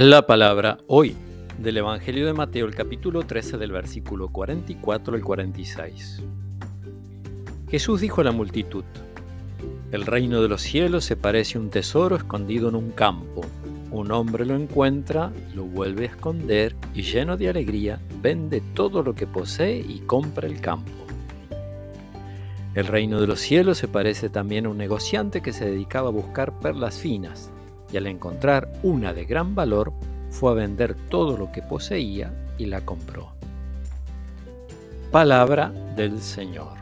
La palabra hoy del Evangelio de Mateo, el capítulo 13 del versículo 44 al 46. Jesús dijo a la multitud, El reino de los cielos se parece a un tesoro escondido en un campo. Un hombre lo encuentra, lo vuelve a esconder y lleno de alegría vende todo lo que posee y compra el campo. El reino de los cielos se parece también a un negociante que se dedicaba a buscar perlas finas y al encontrar una de gran valor, fue a vender todo lo que poseía y la compró. Palabra del Señor.